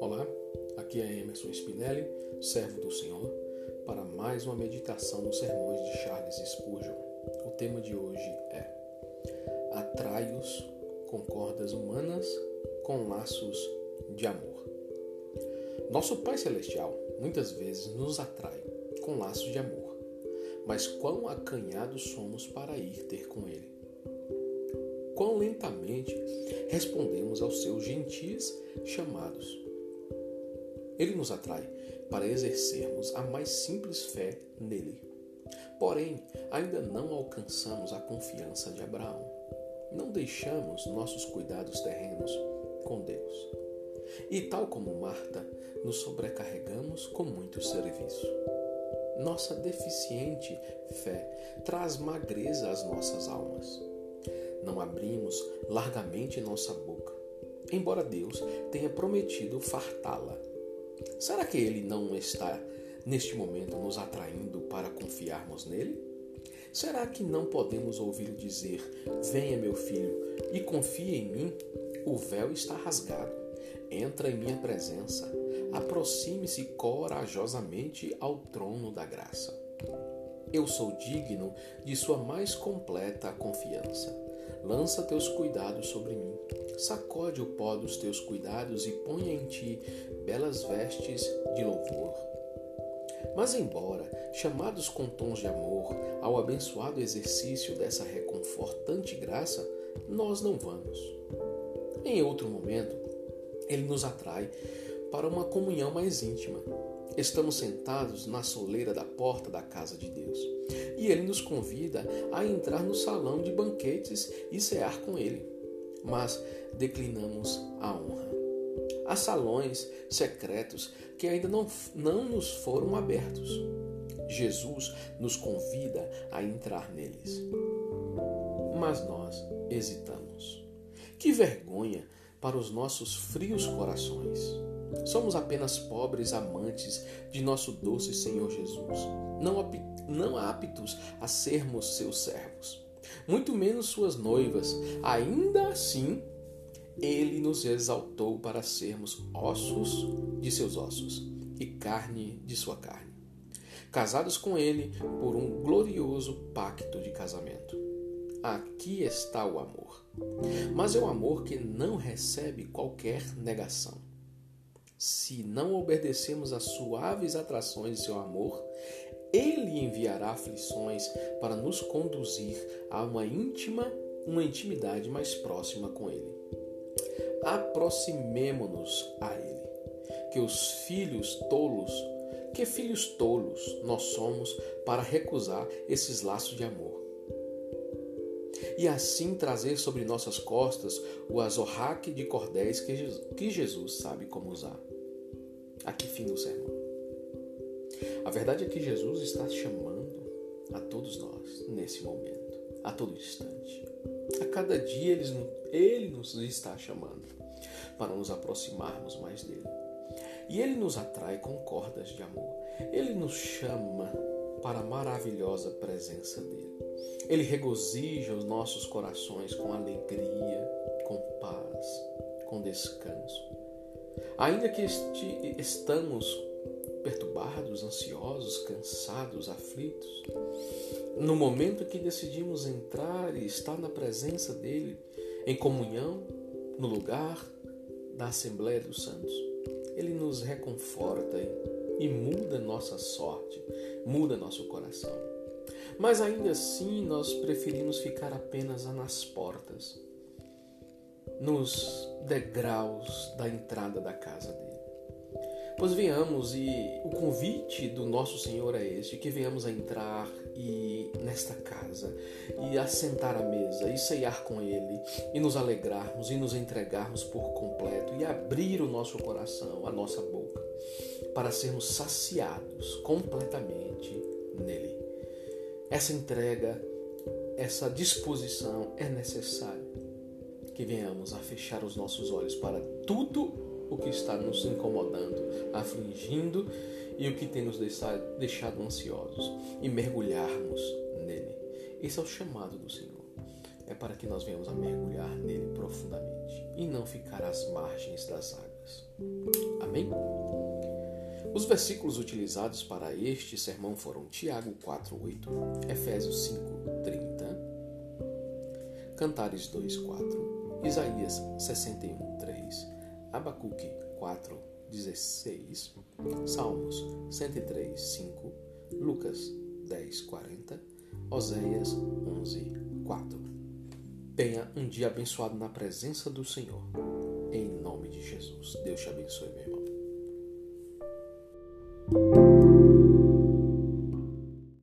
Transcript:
Olá, aqui é Emerson Spinelli, servo do Senhor, para mais uma meditação nos sermões de Charles Spurgeon. O tema de hoje é Atrai-os com cordas humanas com laços de amor. Nosso Pai Celestial muitas vezes nos atrai com laços de amor, mas quão acanhados somos para ir ter com Ele. Quão lentamente respondemos aos seus gentis chamados. Ele nos atrai para exercermos a mais simples fé nele. Porém, ainda não alcançamos a confiança de Abraão. Não deixamos nossos cuidados terrenos com Deus. E tal como Marta, nos sobrecarregamos com muito serviço. Nossa deficiente fé traz magreza às nossas almas. Não abrimos largamente nossa boca, embora Deus tenha prometido fartá-la. Será que Ele não está, neste momento, nos atraindo para confiarmos nele? Será que não podemos ouvi-lo dizer: Venha, meu filho, e confie em mim? O véu está rasgado. Entra em minha presença. Aproxime-se corajosamente ao trono da graça. Eu sou digno de sua mais completa confiança. Lança teus cuidados sobre mim. Sacode o pó dos teus cuidados e ponha em ti belas vestes de louvor. Mas, embora chamados com tons de amor ao abençoado exercício dessa reconfortante graça, nós não vamos. Em outro momento, ele nos atrai para uma comunhão mais íntima. Estamos sentados na soleira da porta da casa de Deus e ele nos convida a entrar no salão de banquetes e cear com ele, mas declinamos a honra. Há salões secretos que ainda não, não nos foram abertos. Jesus nos convida a entrar neles. Mas nós hesitamos. Que vergonha para os nossos frios corações. Somos apenas pobres amantes de nosso doce Senhor Jesus, não, não aptos a sermos seus servos, muito menos suas noivas. Ainda assim, ele nos exaltou para sermos ossos de seus ossos e carne de sua carne, casados com ele por um glorioso pacto de casamento. Aqui está o amor. Mas é o amor que não recebe qualquer negação. Se não obedecemos às suaves atrações de seu amor, ele enviará aflições para nos conduzir a uma íntima, uma intimidade mais próxima com ele. Aproximemo-nos a ele. Que os filhos tolos, que filhos tolos nós somos para recusar esses laços de amor e assim trazer sobre nossas costas o azorraque de cordéis que Jesus sabe como usar. Aqui fim do sermão. A verdade é que Jesus está chamando a todos nós nesse momento, a todo instante. A cada dia ele, ele nos está chamando para nos aproximarmos mais dele. E ele nos atrai com cordas de amor. Ele nos chama para a maravilhosa presença dele. Ele regozija os nossos corações com alegria, com paz, com descanso. Ainda que este, estamos perturbados, ansiosos, cansados, aflitos, no momento que decidimos entrar e estar na presença dele, em comunhão, no lugar da Assembleia dos Santos, ele nos reconforta e muda nossa sorte, muda nosso coração. Mas ainda assim nós preferimos ficar apenas nas portas, nos degraus da entrada da casa dele. Pois venhamos, e o convite do nosso Senhor é este: que venhamos a entrar e nesta casa e assentar à mesa e ceiar com Ele e nos alegrarmos e nos entregarmos por completo e abrir o nosso coração, a nossa boca, para sermos saciados completamente nele. Essa entrega, essa disposição é necessária. Que venhamos a fechar os nossos olhos para tudo o que está nos incomodando, afligindo e o que tem nos deixado ansiosos e mergulharmos nele. Esse é o chamado do Senhor. é para que nós venhamos a mergulhar nele profundamente e não ficar às margens das águas. Amém? Os versículos utilizados para este sermão foram Tiago 4:8, Efésios 5:30, Cantares 2:4, Isaías 61, 3, Abacuque 4, 16, Salmos 103, 5, Lucas 10, 40, Oséias 11, 4. Tenha um dia abençoado na presença do Senhor. Em nome de Jesus. Deus te abençoe, meu irmão.